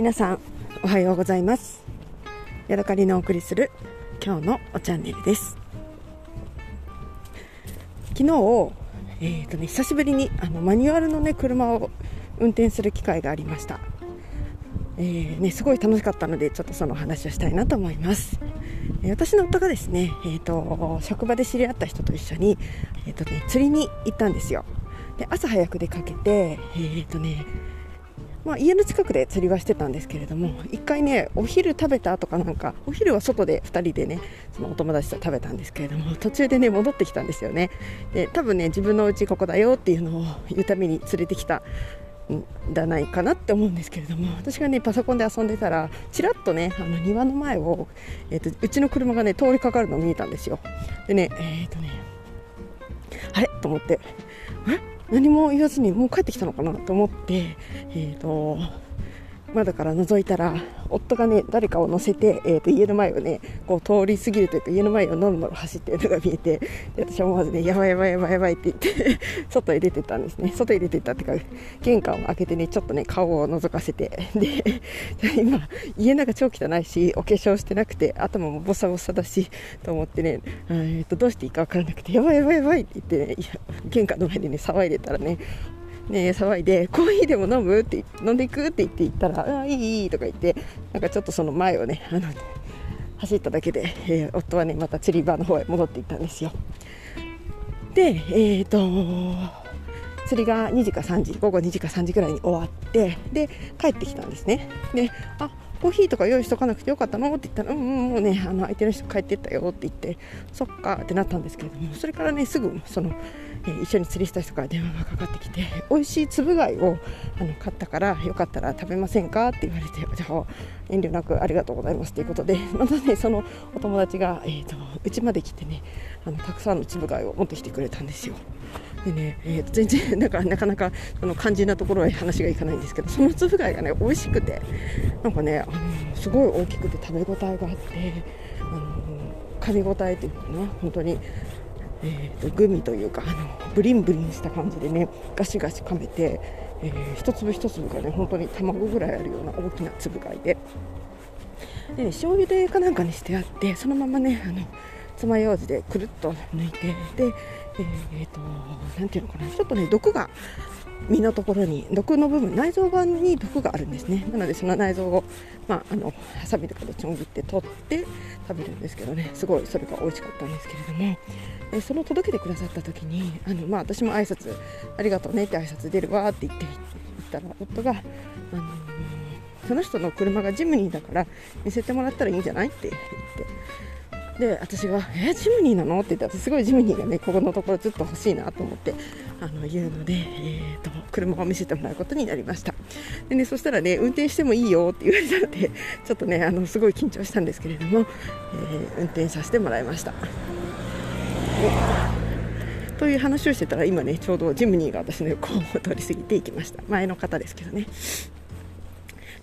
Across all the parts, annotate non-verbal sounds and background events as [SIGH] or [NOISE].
皆さんおはようございます。ヤドカリのお送りする今日のおチャンネルです。昨日、えーとね、久しぶりにあのマニュアルの、ね、車を運転する機会がありました、えーね、すごい楽しかったのでちょっとその話をしたいなと思います。私の夫がですね、えーと、職場で知り合った人と一緒に、えーとね、釣りに行ったんですよ。で朝早く出かけて、えーとねまあ、家の近くで釣りはしてたんですけれども1回ねお昼食べたとかなんかお昼は外で2人でねそのお友達と食べたんですけれども途中でね戻ってきたんですよね。で多分ね自分の家ここだよっていうのを言うために連れてきたんだないかなって思うんですけれども私がねパソコンで遊んでたらちらっとねあの庭の前を、えーと、うちの車がね通りかかるのを見えたんですよ。でねえっ、ー、とねあれ？と思ってえ？何も言わずにもう帰ってきたのかなと思って、えーと、窓から覗いたら夫がね誰かを乗せて、えーと、家の前をねこう通り過ぎるというか家の前をのろのろ走っているのが見えてで私は思わずねやばいやばいやばいやばいって言って [LAUGHS] 外へ出てったんですね。外へ出てったっていうか玄関を開けてねちょっとね顔を覗かせてで今家の中超汚いしお化粧してなくて頭もボサボサだしと思ってね、えーと、どうしていいか分からなくてやばいやばいやばいって言ってね玄関の前でね騒いでたらねね、騒いでコーヒーでも飲む？って飲んでいく？って言って言ったらあいいいいとか言ってなんかちょっとその前をねあの走っただけで、えー、夫はねまた釣り場の方へ戻っていったんですよ。でえっ、ー、と釣りが2時か3時午後2時か3時ぐらいに終わってで帰ってきたんですね。であコーヒーとか用意しとかなくてよかったの？って言ったら、うん、うん、もうね、あの相手の人帰ってったよって言って、そっかってなったんですけれども、それからね、すぐその、えー、一緒に釣りした人から電話がかかってきて、美味しいつぶ貝をあの買ったから、よかったら食べませんかって言われて、じゃあ、遠慮なくありがとうございますということで、またね、そのお友達が、えーと、うちまで来てね、あのたくさんのつぶ貝を持ってきてくれたんですよ。でね、えー、と全然 [LAUGHS] なんかなかなかその肝心なところは話がいかないんですけどそのつぶ貝がね美味しくてなんかねあのすごい大きくて食べ応えがあってあの噛み応えっていうかな本当に、えーと、グミというかあのブリンブリンした感じでねガシガシ噛めて、えー、一粒一粒がね本当に卵ぐらいあるような大きなつぶ貝で。で、ね、醤油でかなんかにしてあってそのままねあの爪楊枝でくるっと抜いてでえーと、なていうのかな。ちょっとね毒が身のところに毒の部分内臓板に毒があるんですね。なのでその内臓を、まあ、あのハサミとかでちょん切って取って食べるんですけどね。すごいそれが美味しかったんですけれども。でその届けてくださった時にあの、まあ、私も挨拶ありがとうねって挨拶出るわって言って言ったら夫が、あのその人の車がジムニーだから見せてもらったらいいんじゃないって言ってで私が「えジムニーなの?」って言ったらすごいジムニーがねここのところずっと欲しいなと思ってあの言うので、えーと、車を見せてもらうことになりました。でねそしたらね運転してもいいよって言われたのでちょっとねあのすごい緊張したんですけれども、えー、運転させてもらいました。という話をしてたら今ねちょうどジムニーが私の横を通り過ぎていきました。前の方ですけどね。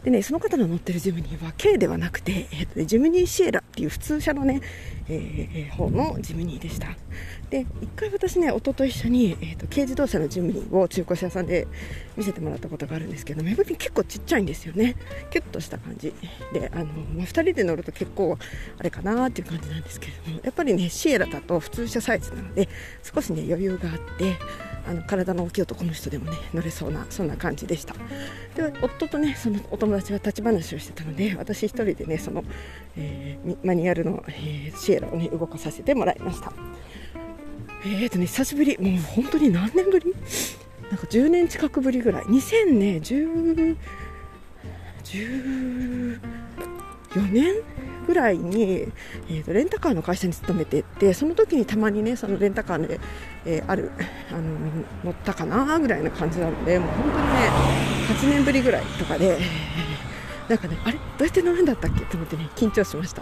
でね、その方の乗ってるジムニーは K ではなくて、えーとね、ジムニーシエラっていう普通車のね、えー、方のジムニーでした。で、一回私ね、夫と一緒に、えーと、軽自動車のジムニーを中古車屋さんで見せてもらったことがあるんですけど、めぐり結構ちっちゃいんですよね。キュッとした感じ。で、あの、まあ、2人で乗ると結構、あれかなっていう感じなんですけれども、やっぱりね、シエラだと普通車サイズなので、少しね、余裕があって、あの体の大きい男の人でもね乗れそうなそんな感じでした。で夫とねそのお友達は立ち話をしてたので私1人でねその、えー、マニュアルの、えー、シエラをね動かさせてもらいました。えーとね久しぶり。もう本当に何年ぶり？なんか10年近くぶりぐらい。2000ね10 14年？ぐらいに、えーと、レンタカーの会社に勤めててその時にたまにねそのレンタカーで、えー、あるあの乗ったかなぐらいな感じなのでもう本当にね8年ぶりぐらいとかで。なんかね、あれ？どうやって乗るんだったっけ？と思ってね、緊張しました。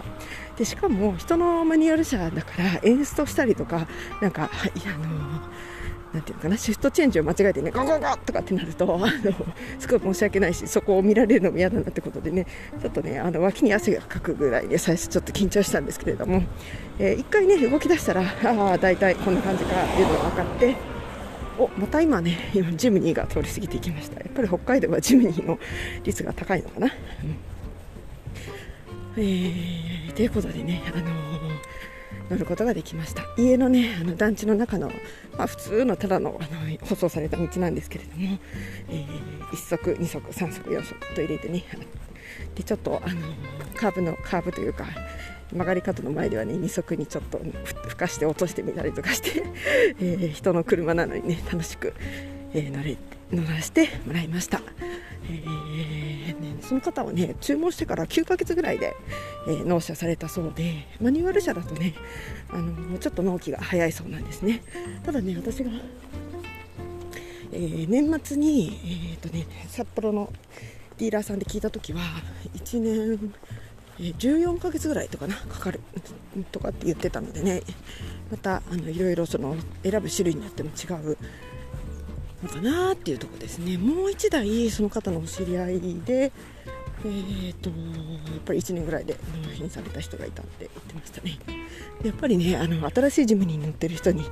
で、しかも、人のマニュアル車だから、演出したりとか、なんか、いや、あのーなんていうかなシフトチェンジを間違えてねゴゴゴとかってなるとあのすごい申し訳ないしそこを見られるのも嫌だなってことでねちょっとねあの脇に汗がかくぐらいで最初ちょっと緊張したんですけれども、えー、1回ね動き出したらああ大体こんな感じかっていうのが分かっておまた今ね今ジムニーが通り過ぎていきました。やっぱり北海道はジムニーの率が高いのかな、うん、えー、ということでね、あのー、乗ることができました。家のねあの団地の中の、まあ、普通のただのあの舗装された道なんですけれども、えー、1足2足3足4足と入れてねでちょっと、あのカーブのカーブというか曲がり角の前ではね二足にちょっとふかして落としてみたりとかして、[LAUGHS] えー、人の車なのにね楽しく、えー、乗れ乗らせてもらいました、えー、その方はね注文してから9ヶ月ぐらいで、えー、納車されたそうでマニュアル車だとねあのちょっと納期が早いそうなんですね。ただね私が、えー、年末に、えーとね、札幌のディーラーさんで聞いた時は1年14ヶ月ぐらいとかなかかるとかって言ってたのでねまたあのいろいろその選ぶ種類によっても違うのかなっていうところですね。もう1台その方のお知り合いでえーと、やっぱり1年ぐらいで納品された人がいたって言ってましたね。やっぱりねあの新しいジムに乗ってる人に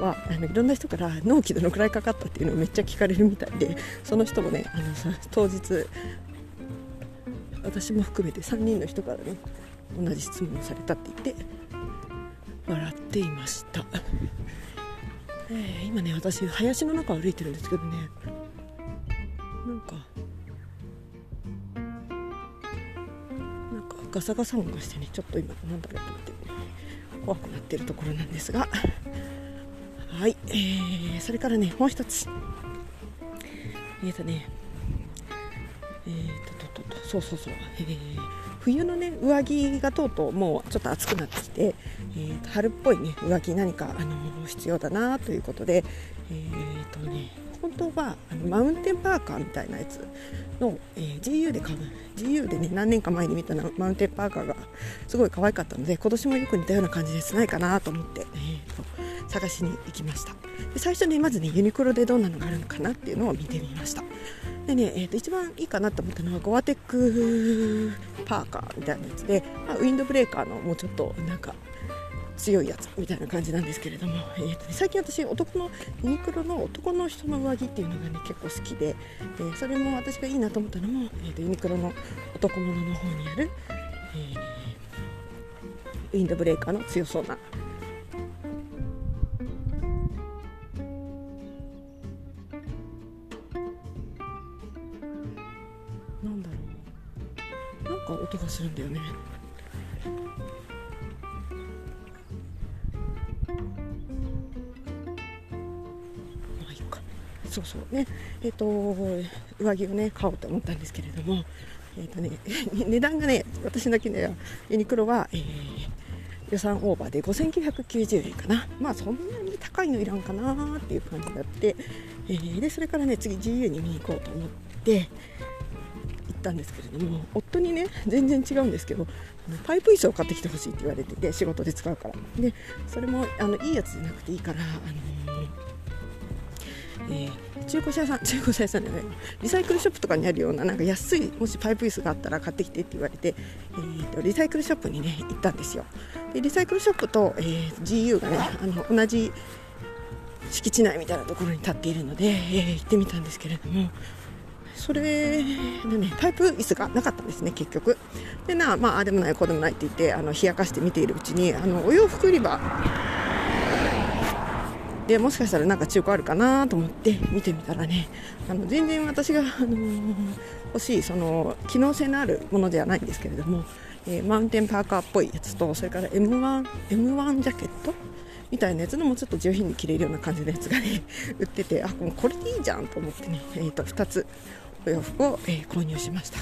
はあのいろんな人から納期どのくらいかかったっていうのをめっちゃ聞かれるみたいでその人もねあの当日私も含めて3人の人からね同じ質問をされたって言って笑っていました、えー、今ね私林の中歩いてるんですけどねなんかガサガサ音がしてねちょっと今なんだろうと思って怖くなってるところなんですが。はい、えー、それからねもう一つ。えっ、ー、とねえっ、ー、とととそうそうそう、えー、冬のね上着がとうとうもうちょっと暑くなってきて、えー、春っぽいね上着何かあの必要だなということでえー、とね本当はあのマウンテンパーカーみたいなやつの、えー、GU で買う。GU でね何年か前に見たマウンテンパーカーがすごい可愛かったので今年もよく似たような感じです。ないかなと思って、えーと、探しに行きました。で最初ねまずねユニクロでどんなのがあるのかなっていうのを見てみました。でね、えー、と一番いいかなと思ったのはゴアテックパーカーみたいなやつで、まあ、ウィンドブレーカーのもうちょっとなんか強いやつみたいな感じなんですけれども、えーとね、最近私男のユニクロの男の人の上着っていうのがね結構好きで、えー、それも私がいいなと思ったのも、えーと、ユニクロの男物の方にある、えー、ウィンドブレーカーの強そうな。音がするんだよね。そうそう。ね。えっ、ー、と上着をね買おうと思ったんですけれどもえっ、ー、とね [LAUGHS] 値段がね私だけねユニクロは、えー、予算オーバーで5990円かな。まあそんなに高いのいらんかなっていう感じになって、えー、でそれからね次 GU に見に行こうと思って行ったんですけれども夫にね全然違うんですけどパイプ椅子を買ってきてほしいって言われてて仕事で使うから。でそれもあのいいやつじゃなくていいから、あのー、えー、中古車屋さん [LAUGHS] 中古車屋さんじゃないリサイクルショップとかにあるようななんか安いもしパイプ椅子があったら買ってきてって言われて、えーと、リサイクルショップにね行ったんですよ。でリサイクルショップと、えー、GU がねあの同じ敷地内みたいなところに立っているので、えー、行ってみたんですけれどもそれでねパイプ椅子がなかったんですね結局。でなまああでもないこうでもないって言ってあの冷やかして見ているうちにあのお洋服売り場でもしかしたらなんか中古あるかなと思って見てみたらね。あの全然私が、あのー、欲しいその機能性のあるものではないんですけれども、えー、マウンテンパーカーっぽいやつとそれから M1, M1 ジャケットみたいなやつのもちょっと上品に着れるような感じのやつがね [LAUGHS] 売っててあこれでいいじゃんと思ってね、えー、と2つお洋服を、えー、購入しました。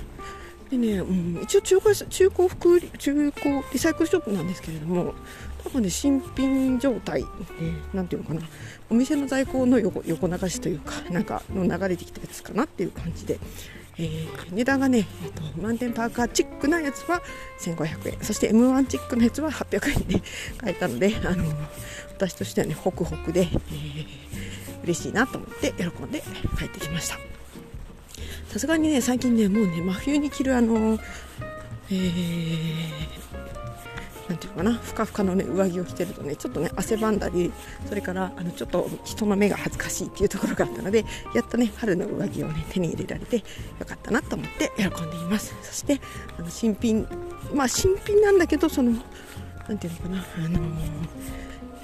でね、うん、一応中古中古服中古リサイクルショップなんですけれども多分ね新品状態なんていうのかな。お店の在庫の横横流しというかなんかの流れてきたやつかなっていう感じで、えー、値段がね、えーと、満点パーカーチックなやつは1500円。そして M1 チックのやつは800円で買えたのであの私としてはねホクホクで、えー、嬉しいなと思って喜んで帰ってきました。さすがにね最近ねもうね真冬に着るあのえー、ていうのかなふかふかの、ね、上着を着てるとねちょっとね汗ばんだりそれからあのちょっと人の目が恥ずかしいっていうところがあったのでやっとね春の上着をね手に入れられてよかったなと思って喜んでいますそしてあの新品まあ新品なんだけどそのなんていうのかなあのー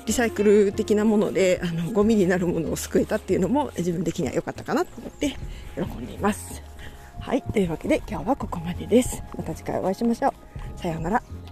リサイクル的なものであのゴミになるものを救えたっていうのも自分的には良かったかなと思って喜んでいます。はい、というわけで今日はここまでです。また次回お会いしましょう。さようなら。